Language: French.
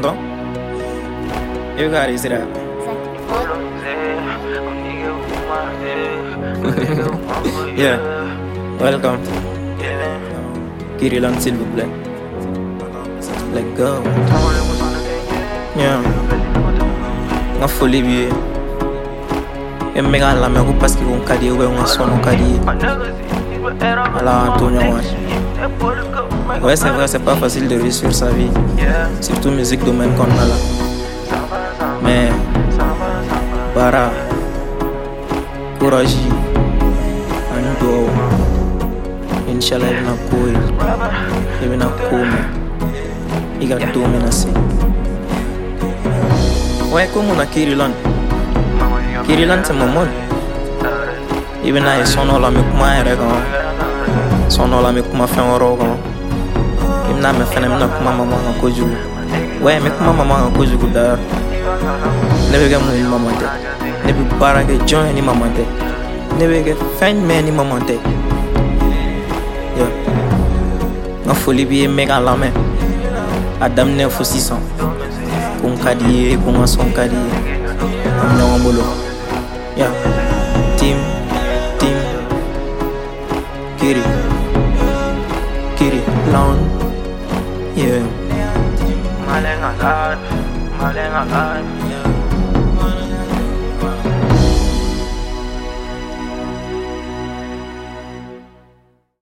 t'entends You got it, c'est là. yeah, welcome. Kirilan, s'il vous plaît. Let go. Yeah. Nga foli bi ye. E me ka lamɛn ko parce que ko n ka di ye ubiyɛn ko n ka sɔnni ka di ye. Ala k'an to ɲɔgɔn ye. Ouais, c'est vrai, c'est pas facile de réussir sa vie. Surtout musique domaine kɔnɔna la. Mais, bara, courage, ani duwawu. Inshallah, i bɛna ko ye. I bɛna ko mɛn. I ka don bɛna se. Ouais, ko mun na Kirilan? Kirilan tɛ Mamadu. I bɛna ye sɔn dɔ la n bɛ kuma yɛrɛ kan. Sɔn dɔ la n bɛ kuma fɛn wɛrɛw bɛna mɛn fɛnɛ bɛna kuma mama kan kojugu. Ouais, n bɛ kuma mama kan kojugu d'ailleurs. Ne bɛ kɛ mun ni mama tɛ. Ne bɛ baara jɔn ye ni mama tɛ. Ne bɛ kɛ fɛn jumɛn ni mama tɛ. N ka foli b'i ye bɛ k'a lamɛn. A daminɛ fo sisan. Ko n ka di ye, ko n ka sɔn ka di ye. An ɲɔgɔn bolo. Yeah. Team, team, Kiri, Kiri, Lawn, alive, I'm living my life, yeah.